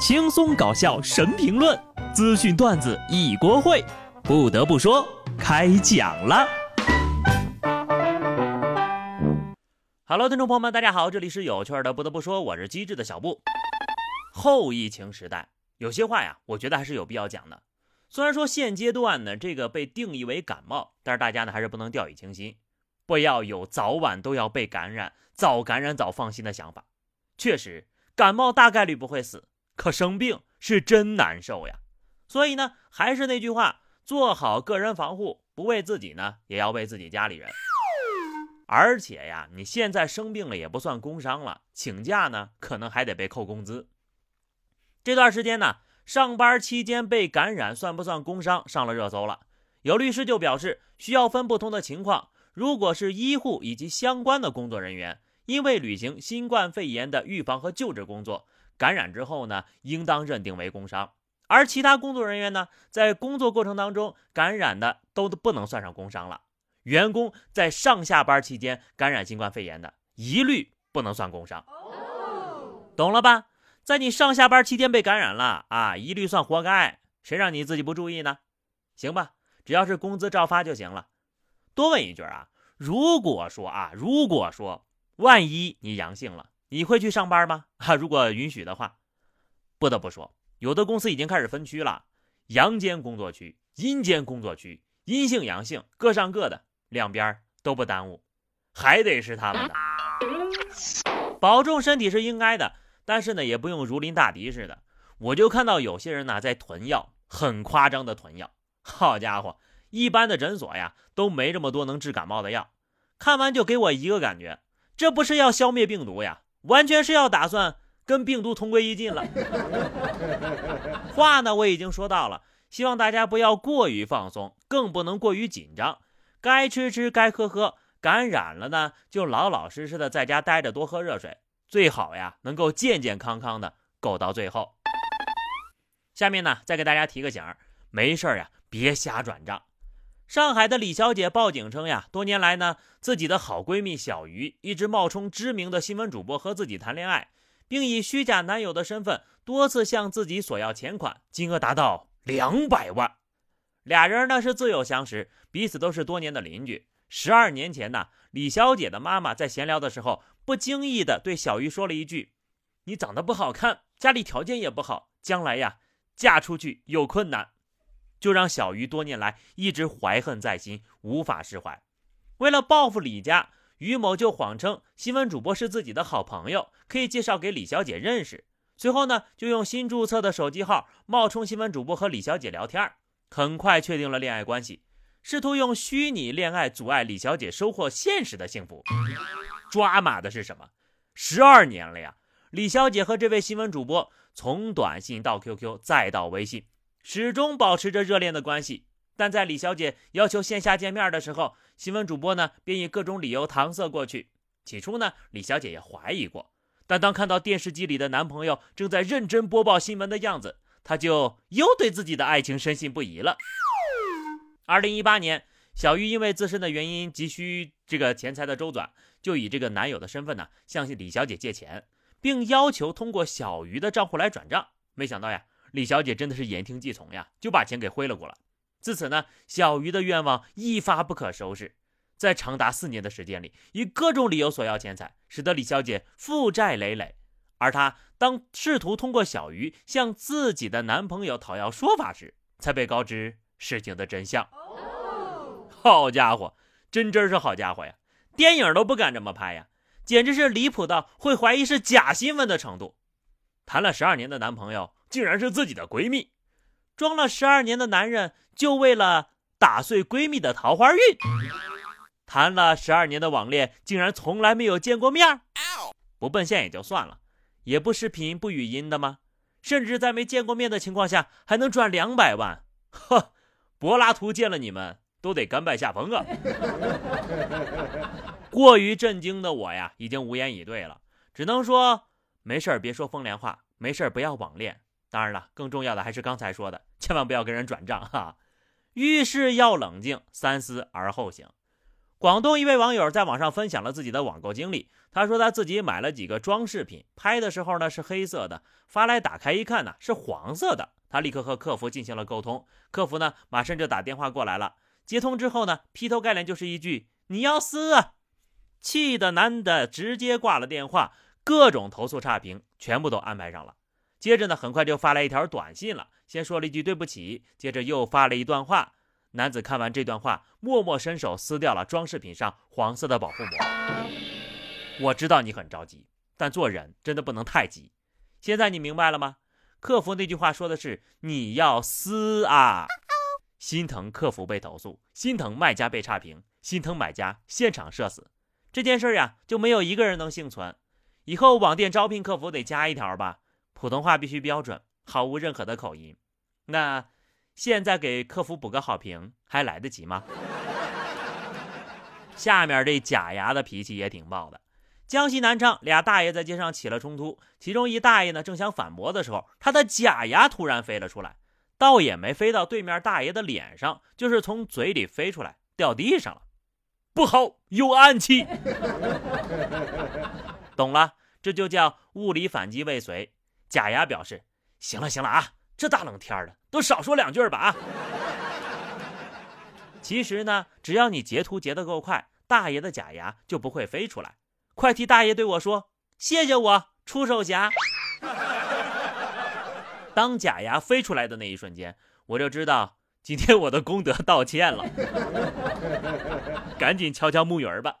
轻松搞笑神评论，资讯段子一锅烩。不得不说，开讲了。Hello，听众朋友们，大家好，这里是有趣的。不得不说，我是机智的小布。后疫情时代，有些话呀，我觉得还是有必要讲的。虽然说现阶段呢，这个被定义为感冒，但是大家呢还是不能掉以轻心，不要有早晚都要被感染、早感染早放心的想法。确实，感冒大概率不会死。可生病是真难受呀，所以呢，还是那句话，做好个人防护，不为自己呢，也要为自己家里人。而且呀，你现在生病了也不算工伤了，请假呢，可能还得被扣工资。这段时间呢，上班期间被感染算不算工伤，上了热搜了。有律师就表示，需要分不同的情况，如果是医护以及相关的工作人员，因为履行新冠肺炎的预防和救治工作。感染之后呢，应当认定为工伤；而其他工作人员呢，在工作过程当中感染的都不能算上工伤了。员工在上下班期间感染新冠肺炎的，一律不能算工伤。懂了吧？在你上下班期间被感染了啊，一律算活该。谁让你自己不注意呢？行吧，只要是工资照发就行了。多问一句啊，如果说啊，如果说万一你阳性了。你会去上班吗？哈，如果允许的话，不得不说，有的公司已经开始分区了：阳间工作区、阴间工作区，阴性阳性各上各的，两边都不耽误，还得是他们的。保重身体是应该的，但是呢，也不用如临大敌似的。我就看到有些人呢在囤药，很夸张的囤药。好家伙，一般的诊所呀都没这么多能治感冒的药。看完就给我一个感觉，这不是要消灭病毒呀？完全是要打算跟病毒同归于尽了。话呢，我已经说到了，希望大家不要过于放松，更不能过于紧张。该吃吃，该喝喝。感染了呢，就老老实实的在家待着，多喝热水，最好呀，能够健健康康的苟到最后。下面呢，再给大家提个醒儿，没事呀，别瞎转账。上海的李小姐报警称呀，多年来呢，自己的好闺蜜小鱼一直冒充知名的新闻主播和自己谈恋爱，并以虚假男友的身份多次向自己索要钱款，金额达到两百万。俩人呢是自幼相识，彼此都是多年的邻居。十二年前呢，李小姐的妈妈在闲聊的时候，不经意的对小鱼说了一句：“你长得不好看，家里条件也不好，将来呀，嫁出去有困难。”就让小鱼多年来一直怀恨在心，无法释怀。为了报复李家，于某就谎称新闻主播是自己的好朋友，可以介绍给李小姐认识。随后呢，就用新注册的手机号冒充新闻主播和李小姐聊天，很快确定了恋爱关系，试图用虚拟恋爱阻碍李小姐收获现实的幸福。抓马的是什么？十二年了呀！李小姐和这位新闻主播从短信到 QQ 再到微信。始终保持着热恋的关系，但在李小姐要求线下见面的时候，新闻主播呢便以各种理由搪塞过去。起初呢，李小姐也怀疑过，但当看到电视机里的男朋友正在认真播报新闻的样子，她就又对自己的爱情深信不疑了。二零一八年，小玉因为自身的原因急需这个钱财的周转，就以这个男友的身份呢向李小姐借钱，并要求通过小鱼的账户来转账。没想到呀。李小姐真的是言听计从呀，就把钱给挥了过来。自此呢，小鱼的愿望一发不可收拾，在长达四年的时间里，以各种理由索要钱财，使得李小姐负债累累。而她当试图通过小鱼向自己的男朋友讨要说法时，才被告知事情的真相。好家伙，真真是好家伙呀！电影都不敢这么拍呀，简直是离谱到会怀疑是假新闻的程度。谈了十二年的男朋友。竟然是自己的闺蜜，装了十二年的男人就为了打碎闺蜜的桃花运，谈了十二年的网恋竟然从来没有见过面不奔现也就算了，也不视频不语音的吗？甚至在没见过面的情况下还能赚两百万，呵，柏拉图见了你们都得甘拜下风啊！过于震惊的我呀，已经无言以对了，只能说没事儿别说风凉话，没事儿不要网恋。当然了，更重要的还是刚才说的，千万不要跟人转账哈。遇事要冷静，三思而后行。广东一位网友在网上分享了自己的网购经历。他说他自己买了几个装饰品，拍的时候呢是黑色的，发来打开一看呢是黄色的。他立刻和客服进行了沟通，客服呢马上就打电话过来了。接通之后呢，劈头盖脸就是一句“你要撕啊”，气的男的直接挂了电话，各种投诉差评全部都安排上了。接着呢，很快就发来一条短信了，先说了一句对不起，接着又发了一段话。男子看完这段话，默默伸手撕掉了装饰品上黄色的保护膜。我知道你很着急，但做人真的不能太急。现在你明白了吗？客服那句话说的是你要撕啊，心疼客服被投诉，心疼卖家被差评，心疼买家现场社死。这件事呀，就没有一个人能幸存。以后网店招聘客服得加一条吧，普通话必须标准，毫无任何的口音。那。现在给客服补个好评还来得及吗？下面这假牙的脾气也挺暴的。江西南昌俩大爷在街上起了冲突，其中一大爷呢正想反驳的时候，他的假牙突然飞了出来，倒也没飞到对面大爷的脸上，就是从嘴里飞出来掉地上了。不好，有暗器！懂了，这就叫物理反击未遂。假牙表示：行了行了啊。这大冷天的，都少说两句吧啊！其实呢，只要你截图截得够快，大爷的假牙就不会飞出来。快替大爷对我说谢谢我出手侠。当假牙飞出来的那一瞬间，我就知道今天我的功德道歉了。赶紧敲敲木鱼儿吧。